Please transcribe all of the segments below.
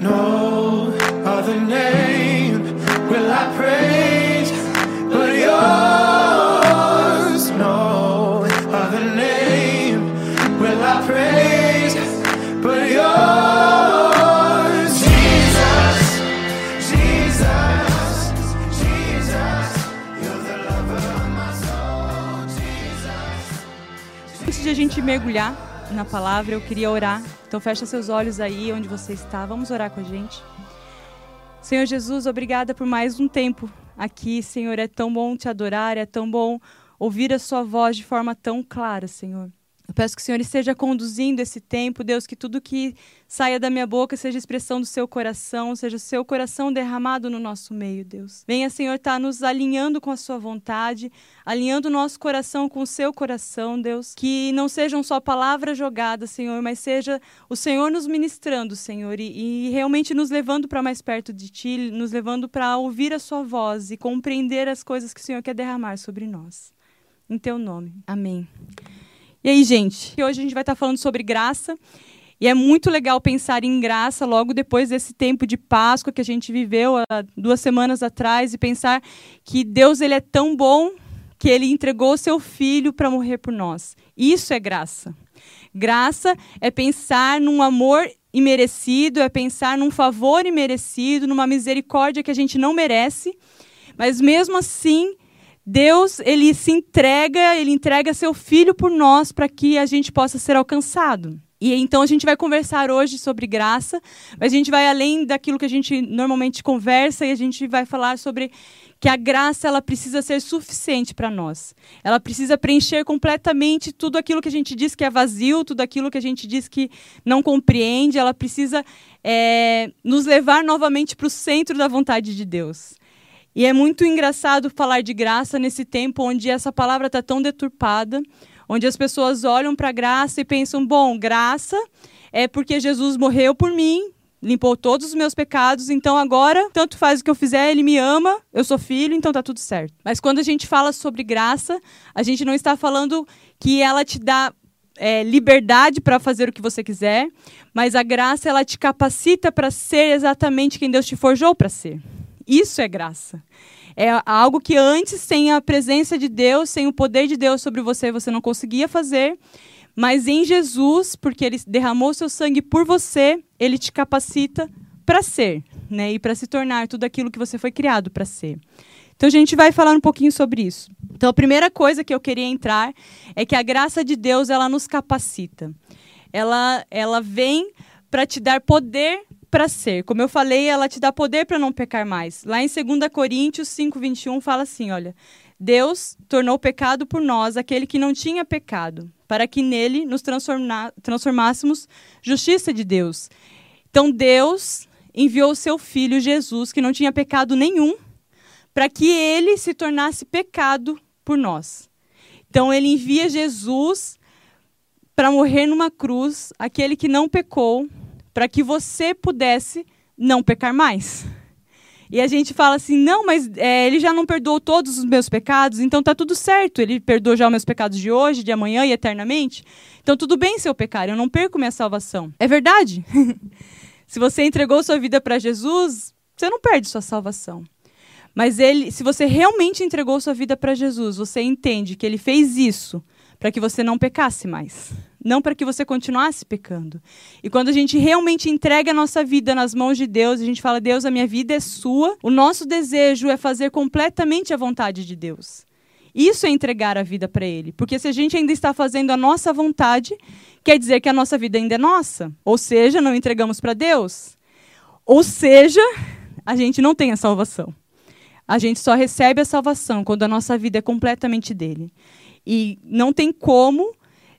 No other name will I praise but yours. No other name will I praise but yours. Jesus, Jesus, Jesus, you're the lover of my soul. Jesus. Antes de a gente mergulhar na palavra, eu queria orar. Então fecha seus olhos aí onde você está. Vamos orar com a gente. Senhor Jesus, obrigada por mais um tempo aqui, Senhor. É tão bom te adorar, é tão bom ouvir a sua voz de forma tão clara, Senhor. Eu peço que o Senhor esteja conduzindo esse tempo, Deus, que tudo que saia da minha boca seja expressão do seu coração, seja o seu coração derramado no nosso meio, Deus. Venha, Senhor, estar tá nos alinhando com a sua vontade, alinhando o nosso coração com o seu coração, Deus. Que não sejam só palavras jogadas, Senhor, mas seja o Senhor nos ministrando, Senhor, e, e realmente nos levando para mais perto de Ti, nos levando para ouvir a sua voz e compreender as coisas que o Senhor quer derramar sobre nós. Em teu nome. Amém. E aí, gente? Hoje a gente vai estar falando sobre graça. E é muito legal pensar em graça logo depois desse tempo de Páscoa que a gente viveu há duas semanas atrás e pensar que Deus ele é tão bom que ele entregou o seu filho para morrer por nós. Isso é graça. Graça é pensar num amor imerecido, é pensar num favor imerecido, numa misericórdia que a gente não merece, mas mesmo assim Deus, ele se entrega, ele entrega seu filho por nós para que a gente possa ser alcançado. E então a gente vai conversar hoje sobre graça, mas a gente vai além daquilo que a gente normalmente conversa e a gente vai falar sobre que a graça ela precisa ser suficiente para nós. Ela precisa preencher completamente tudo aquilo que a gente diz que é vazio, tudo aquilo que a gente diz que não compreende. Ela precisa é, nos levar novamente para o centro da vontade de Deus. E é muito engraçado falar de graça nesse tempo onde essa palavra está tão deturpada, onde as pessoas olham para a graça e pensam: bom, graça é porque Jesus morreu por mim, limpou todos os meus pecados, então agora, tanto faz o que eu fizer, ele me ama, eu sou filho, então tá tudo certo. Mas quando a gente fala sobre graça, a gente não está falando que ela te dá é, liberdade para fazer o que você quiser, mas a graça ela te capacita para ser exatamente quem Deus te forjou para ser. Isso é graça. É algo que antes, sem a presença de Deus, sem o poder de Deus sobre você, você não conseguia fazer. Mas em Jesus, porque ele derramou seu sangue por você, ele te capacita para ser, né? E para se tornar tudo aquilo que você foi criado para ser. Então a gente vai falar um pouquinho sobre isso. Então a primeira coisa que eu queria entrar é que a graça de Deus ela nos capacita. Ela ela vem para te dar poder para ser. Como eu falei, ela te dá poder para não pecar mais. Lá em 2 Coríntios 5:21 fala assim, olha: Deus tornou pecado por nós aquele que não tinha pecado, para que nele nos transformássemos justiça de Deus. Então Deus enviou seu filho Jesus, que não tinha pecado nenhum, para que ele se tornasse pecado por nós. Então ele envia Jesus para morrer numa cruz, aquele que não pecou, para que você pudesse não pecar mais. E a gente fala assim, não, mas é, ele já não perdoou todos os meus pecados, então tá tudo certo. Ele perdoou já os meus pecados de hoje, de amanhã e eternamente. Então tudo bem se eu pecar, eu não perco minha salvação. É verdade. se você entregou sua vida para Jesus, você não perde sua salvação. Mas ele, se você realmente entregou sua vida para Jesus, você entende que ele fez isso para que você não pecasse mais não para que você continuasse pecando. E quando a gente realmente entrega a nossa vida nas mãos de Deus, a gente fala: Deus, a minha vida é sua, o nosso desejo é fazer completamente a vontade de Deus. Isso é entregar a vida para Ele. Porque se a gente ainda está fazendo a nossa vontade, quer dizer que a nossa vida ainda é nossa. Ou seja, não entregamos para Deus. Ou seja, a gente não tem a salvação. A gente só recebe a salvação quando a nossa vida é completamente dele. E não tem como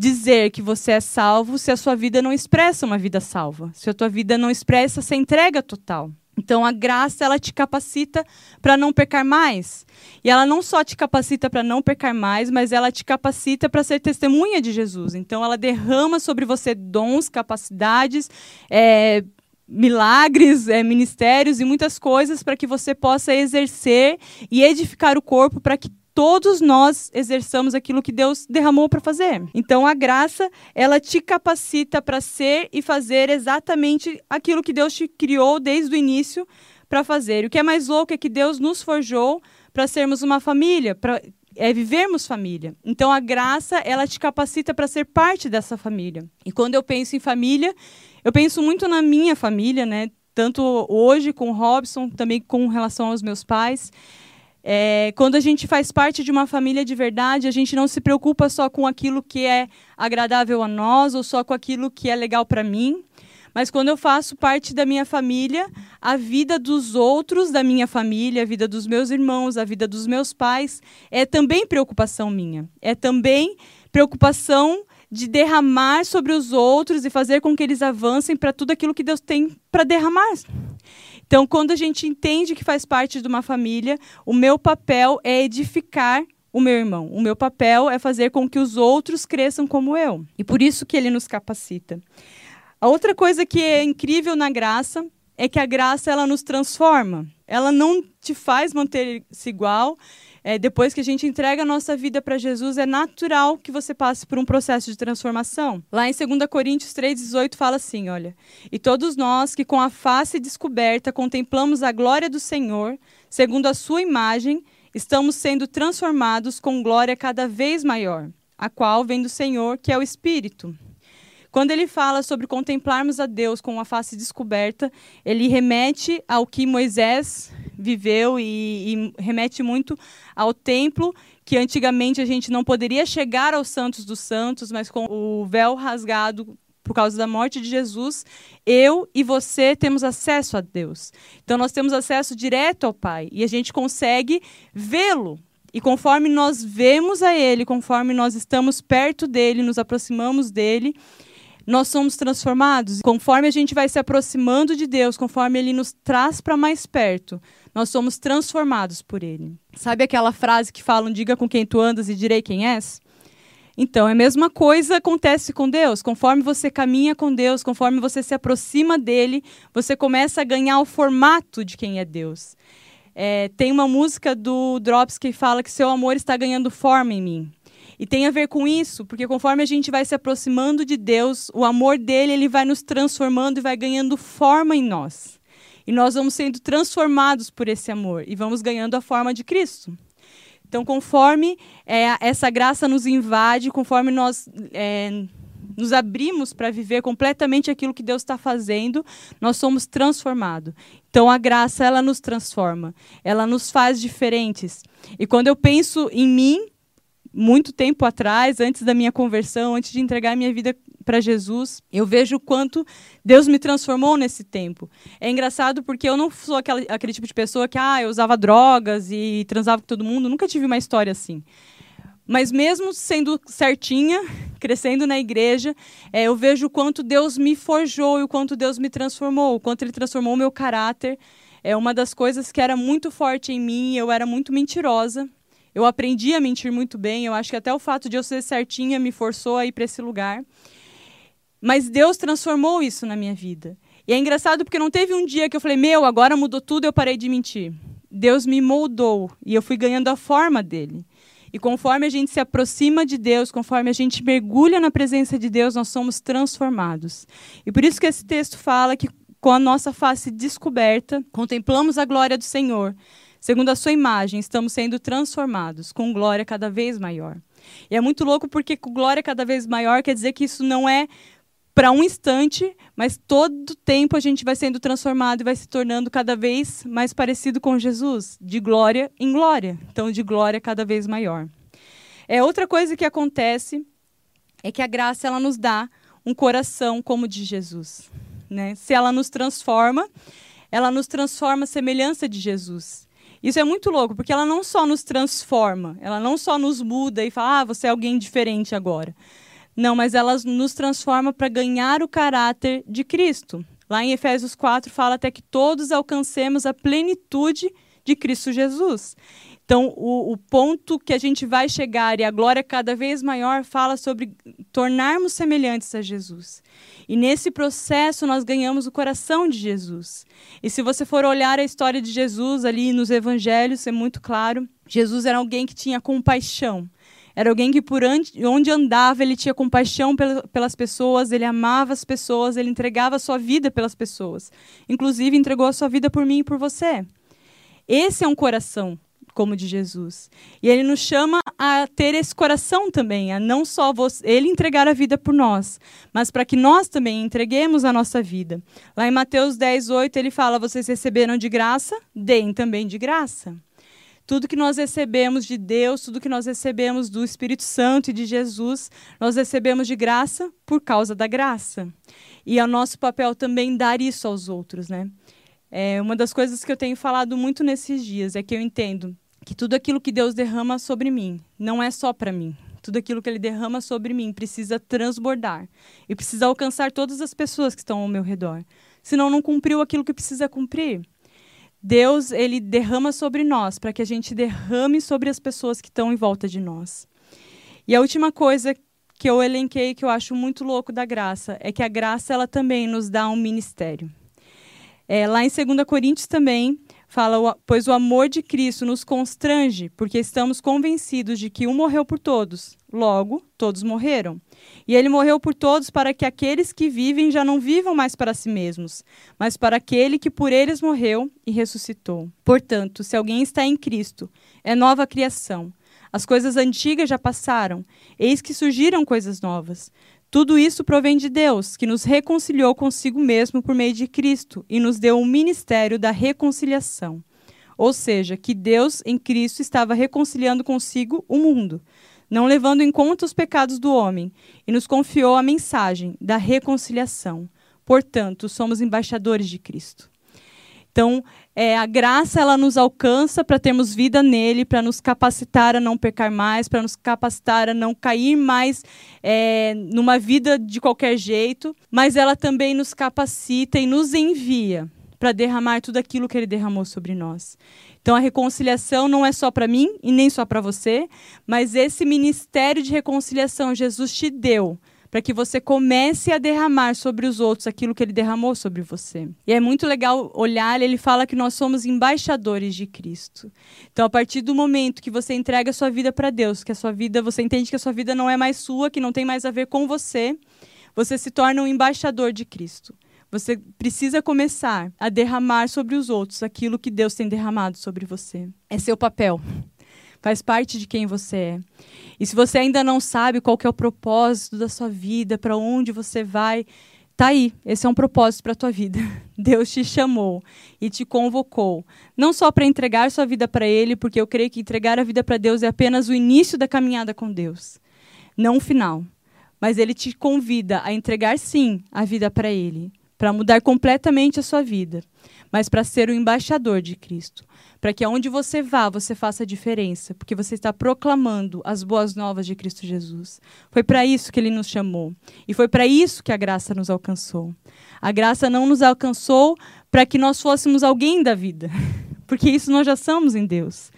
dizer que você é salvo se a sua vida não expressa uma vida salva, se a tua vida não expressa essa entrega total. Então a graça ela te capacita para não pecar mais. E ela não só te capacita para não pecar mais, mas ela te capacita para ser testemunha de Jesus. Então ela derrama sobre você dons, capacidades, é, milagres, é, ministérios e muitas coisas para que você possa exercer e edificar o corpo para que todos nós exerçamos aquilo que Deus derramou para fazer. Então a graça, ela te capacita para ser e fazer exatamente aquilo que Deus te criou desde o início para fazer. O que é mais louco é que Deus nos forjou para sermos uma família, para é vivermos família. Então a graça, ela te capacita para ser parte dessa família. E quando eu penso em família, eu penso muito na minha família, né? Tanto hoje com o Robson, também com relação aos meus pais. É, quando a gente faz parte de uma família de verdade, a gente não se preocupa só com aquilo que é agradável a nós ou só com aquilo que é legal para mim, mas quando eu faço parte da minha família, a vida dos outros da minha família, a vida dos meus irmãos, a vida dos meus pais, é também preocupação minha. É também preocupação de derramar sobre os outros e fazer com que eles avancem para tudo aquilo que Deus tem para derramar. Então, quando a gente entende que faz parte de uma família, o meu papel é edificar o meu irmão. O meu papel é fazer com que os outros cresçam como eu. E por isso que ele nos capacita. A outra coisa que é incrível na graça é que a graça ela nos transforma. Ela não te faz manter-se igual. É, depois que a gente entrega a nossa vida para Jesus, é natural que você passe por um processo de transformação. Lá em 2 Coríntios 3,18 fala assim: olha, e todos nós que com a face descoberta contemplamos a glória do Senhor, segundo a sua imagem, estamos sendo transformados com glória cada vez maior, a qual vem do Senhor, que é o Espírito. Quando ele fala sobre contemplarmos a Deus com a face descoberta, ele remete ao que Moisés viveu e, e, remete muito ao templo, que antigamente a gente não poderia chegar aos santos dos santos, mas com o véu rasgado por causa da morte de Jesus, eu e você temos acesso a Deus. Então nós temos acesso direto ao Pai e a gente consegue vê-lo. E conforme nós vemos a Ele, conforme nós estamos perto dele, nos aproximamos dele, nós somos transformados. Conforme a gente vai se aproximando de Deus, conforme Ele nos traz para mais perto, nós somos transformados por Ele. Sabe aquela frase que falam: diga com quem tu andas e direi quem és? Então, é a mesma coisa acontece com Deus. Conforme você caminha com Deus, conforme você se aproxima dele, você começa a ganhar o formato de quem é Deus. É, tem uma música do Drops que fala que seu amor está ganhando forma em mim. E tem a ver com isso, porque conforme a gente vai se aproximando de Deus, o amor dele ele vai nos transformando e vai ganhando forma em nós. E nós vamos sendo transformados por esse amor e vamos ganhando a forma de Cristo. Então, conforme é, essa graça nos invade, conforme nós é, nos abrimos para viver completamente aquilo que Deus está fazendo, nós somos transformados. Então, a graça, ela nos transforma, ela nos faz diferentes. E quando eu penso em mim, muito tempo atrás, antes da minha conversão, antes de entregar minha vida para Jesus, eu vejo o quanto Deus me transformou nesse tempo. É engraçado porque eu não sou aquela, aquele tipo de pessoa que ah, eu usava drogas e transava com todo mundo, nunca tive uma história assim. Mas mesmo sendo certinha, crescendo na igreja, é, eu vejo o quanto Deus me forjou e o quanto Deus me transformou, o quanto Ele transformou o meu caráter. É uma das coisas que era muito forte em mim, eu era muito mentirosa, eu aprendi a mentir muito bem. Eu acho que até o fato de eu ser certinha me forçou a ir para esse lugar. Mas Deus transformou isso na minha vida. E é engraçado porque não teve um dia que eu falei, meu, agora mudou tudo, eu parei de mentir. Deus me moldou e eu fui ganhando a forma dele. E conforme a gente se aproxima de Deus, conforme a gente mergulha na presença de Deus, nós somos transformados. E por isso que esse texto fala que com a nossa face descoberta, contemplamos a glória do Senhor Segundo a sua imagem, estamos sendo transformados com glória cada vez maior. E é muito louco porque com glória cada vez maior quer dizer que isso não é para um instante, mas todo tempo a gente vai sendo transformado e vai se tornando cada vez mais parecido com Jesus, de glória em glória. Então, de glória cada vez maior. É outra coisa que acontece é que a graça ela nos dá um coração como o de Jesus, né? Se ela nos transforma, ela nos transforma à semelhança de Jesus. Isso é muito louco, porque ela não só nos transforma, ela não só nos muda e fala, ah, você é alguém diferente agora. Não, mas ela nos transforma para ganhar o caráter de Cristo. Lá em Efésios 4 fala até que todos alcancemos a plenitude de Cristo Jesus. Então, o, o ponto que a gente vai chegar e a glória cada vez maior fala sobre tornarmos semelhantes a Jesus. E nesse processo nós ganhamos o coração de Jesus. E se você for olhar a história de Jesus ali nos evangelhos, é muito claro. Jesus era alguém que tinha compaixão. Era alguém que por onde andava ele tinha compaixão pelas pessoas, ele amava as pessoas, ele entregava a sua vida pelas pessoas. Inclusive entregou a sua vida por mim e por você. Esse é um coração como de Jesus. E ele nos chama a ter esse coração também, a não só você, ele entregar a vida por nós, mas para que nós também entreguemos a nossa vida. Lá em Mateus 10, 8, ele fala: Vocês receberam de graça, deem também de graça. Tudo que nós recebemos de Deus, tudo que nós recebemos do Espírito Santo e de Jesus, nós recebemos de graça por causa da graça. E é o nosso papel também dar isso aos outros, né? É uma das coisas que eu tenho falado muito nesses dias é que eu entendo que tudo aquilo que Deus derrama sobre mim não é só para mim. Tudo aquilo que Ele derrama sobre mim precisa transbordar e precisa alcançar todas as pessoas que estão ao meu redor. Senão, não cumpriu aquilo que precisa cumprir. Deus, Ele derrama sobre nós para que a gente derrame sobre as pessoas que estão em volta de nós. E a última coisa que eu elenquei que eu acho muito louco da graça é que a graça ela também nos dá um ministério. É, lá em 2 Coríntios também fala, pois o amor de Cristo nos constrange, porque estamos convencidos de que um morreu por todos, logo todos morreram. E ele morreu por todos para que aqueles que vivem já não vivam mais para si mesmos, mas para aquele que por eles morreu e ressuscitou. Portanto, se alguém está em Cristo, é nova criação. As coisas antigas já passaram, eis que surgiram coisas novas. Tudo isso provém de Deus, que nos reconciliou consigo mesmo por meio de Cristo e nos deu o um ministério da reconciliação. Ou seja, que Deus em Cristo estava reconciliando consigo o mundo, não levando em conta os pecados do homem, e nos confiou a mensagem da reconciliação. Portanto, somos embaixadores de Cristo. Então, é, a graça ela nos alcança para termos vida nele, para nos capacitar a não pecar mais, para nos capacitar a não cair mais é, numa vida de qualquer jeito, mas ela também nos capacita e nos envia para derramar tudo aquilo que ele derramou sobre nós. Então a reconciliação não é só para mim e nem só para você, mas esse ministério de reconciliação Jesus te deu para que você comece a derramar sobre os outros aquilo que ele derramou sobre você. E é muito legal olhar, ele fala que nós somos embaixadores de Cristo. Então, a partir do momento que você entrega a sua vida para Deus, que a sua vida, você entende que a sua vida não é mais sua, que não tem mais a ver com você, você se torna um embaixador de Cristo. Você precisa começar a derramar sobre os outros aquilo que Deus tem derramado sobre você. É seu papel faz parte de quem você é. E se você ainda não sabe qual é o propósito da sua vida, para onde você vai, tá aí. Esse é um propósito para a tua vida. Deus te chamou e te convocou, não só para entregar sua vida para ele, porque eu creio que entregar a vida para Deus é apenas o início da caminhada com Deus, não o final. Mas ele te convida a entregar sim a vida para ele, para mudar completamente a sua vida, mas para ser o embaixador de Cristo, para que aonde você vá, você faça a diferença, porque você está proclamando as boas novas de Cristo Jesus. Foi para isso que ele nos chamou, e foi para isso que a graça nos alcançou. A graça não nos alcançou para que nós fôssemos alguém da vida, porque isso nós já somos em Deus.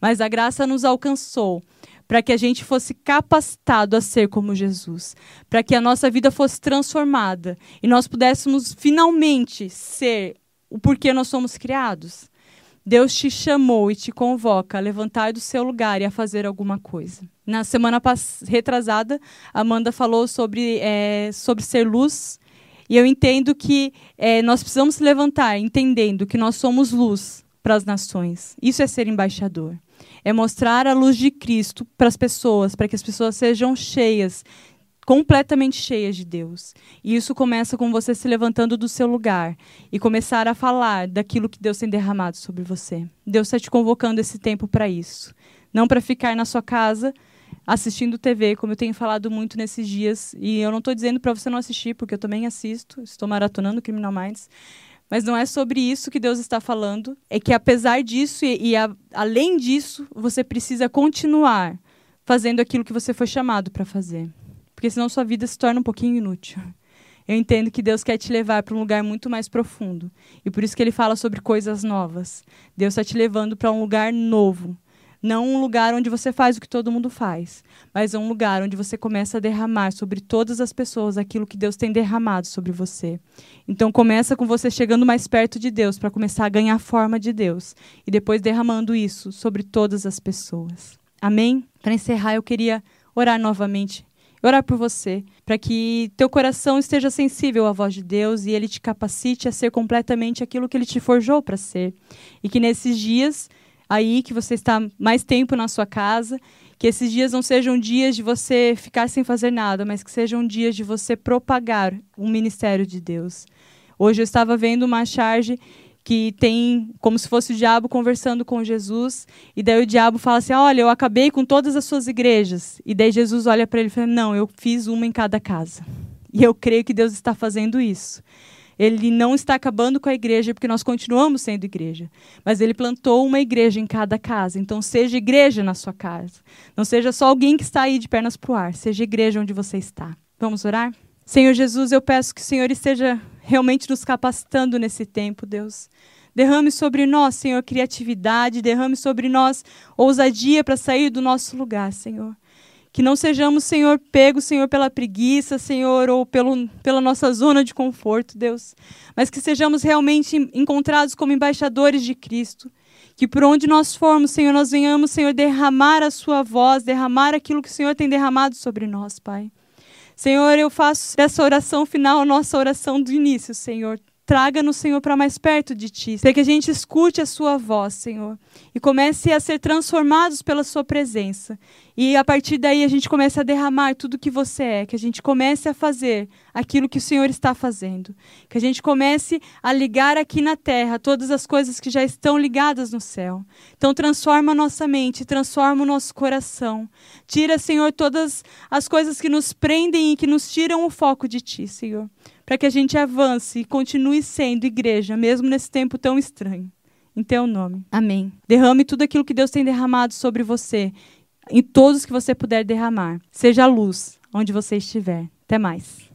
Mas a graça nos alcançou para que a gente fosse capacitado a ser como Jesus, para que a nossa vida fosse transformada e nós pudéssemos finalmente ser o porquê nós somos criados. Deus te chamou e te convoca a levantar do seu lugar e a fazer alguma coisa. Na semana retrasada, Amanda falou sobre, é, sobre ser luz. E eu entendo que é, nós precisamos levantar entendendo que nós somos luz para as nações. Isso é ser embaixador é mostrar a luz de Cristo para as pessoas, para que as pessoas sejam cheias, completamente cheias de Deus. E isso começa com você se levantando do seu lugar e começar a falar daquilo que Deus tem derramado sobre você. Deus está te convocando esse tempo para isso. Não para ficar na sua casa assistindo TV, como eu tenho falado muito nesses dias. E eu não estou dizendo para você não assistir, porque eu também assisto, estou maratonando Criminal Minds. Mas não é sobre isso que Deus está falando. É que apesar disso e, e a, além disso, você precisa continuar fazendo aquilo que você foi chamado para fazer. Porque senão sua vida se torna um pouquinho inútil. Eu entendo que Deus quer te levar para um lugar muito mais profundo. E por isso que ele fala sobre coisas novas. Deus está te levando para um lugar novo. Não um lugar onde você faz o que todo mundo faz, mas é um lugar onde você começa a derramar sobre todas as pessoas aquilo que Deus tem derramado sobre você. Então começa com você chegando mais perto de Deus para começar a ganhar forma de Deus e depois derramando isso sobre todas as pessoas. Amém? Para encerrar, eu queria orar novamente orar por você, para que teu coração esteja sensível à voz de Deus e ele te capacite a ser completamente aquilo que ele te forjou para ser. E que nesses dias aí que você está mais tempo na sua casa, que esses dias não sejam dias de você ficar sem fazer nada, mas que sejam dias de você propagar o ministério de Deus. Hoje eu estava vendo uma charge que tem como se fosse o diabo conversando com Jesus, e daí o diabo fala assim: Olha, eu acabei com todas as suas igrejas. E daí Jesus olha para ele e fala: Não, eu fiz uma em cada casa. E eu creio que Deus está fazendo isso. Ele não está acabando com a igreja, porque nós continuamos sendo igreja. Mas ele plantou uma igreja em cada casa. Então, seja igreja na sua casa. Não seja só alguém que está aí de pernas para o ar. Seja igreja onde você está. Vamos orar? Senhor Jesus, eu peço que o Senhor esteja realmente nos capacitando nesse tempo, Deus. Derrame sobre nós, Senhor, criatividade, derrame sobre nós ousadia para sair do nosso lugar, Senhor. Que não sejamos, Senhor, pegos, Senhor, pela preguiça, Senhor, ou pelo, pela nossa zona de conforto, Deus. Mas que sejamos realmente encontrados como embaixadores de Cristo. Que por onde nós formos, Senhor, nós venhamos, Senhor, derramar a Sua voz, derramar aquilo que o Senhor tem derramado sobre nós, Pai. Senhor, eu faço dessa oração final a nossa oração do início, Senhor. Traga-nos, Senhor, para mais perto de Ti. Para que a gente escute a Sua voz, Senhor. E comece a ser transformados pela Sua presença. E a partir daí a gente comece a derramar tudo que você é. Que a gente comece a fazer aquilo que o Senhor está fazendo. Que a gente comece a ligar aqui na terra todas as coisas que já estão ligadas no céu. Então transforma a nossa mente, transforma o nosso coração. Tira, Senhor, todas as coisas que nos prendem e que nos tiram o foco de Ti, Senhor. Para que a gente avance e continue sendo igreja, mesmo nesse tempo tão estranho. Em teu nome. Amém. Derrame tudo aquilo que Deus tem derramado sobre você, em todos que você puder derramar. Seja a luz onde você estiver. Até mais.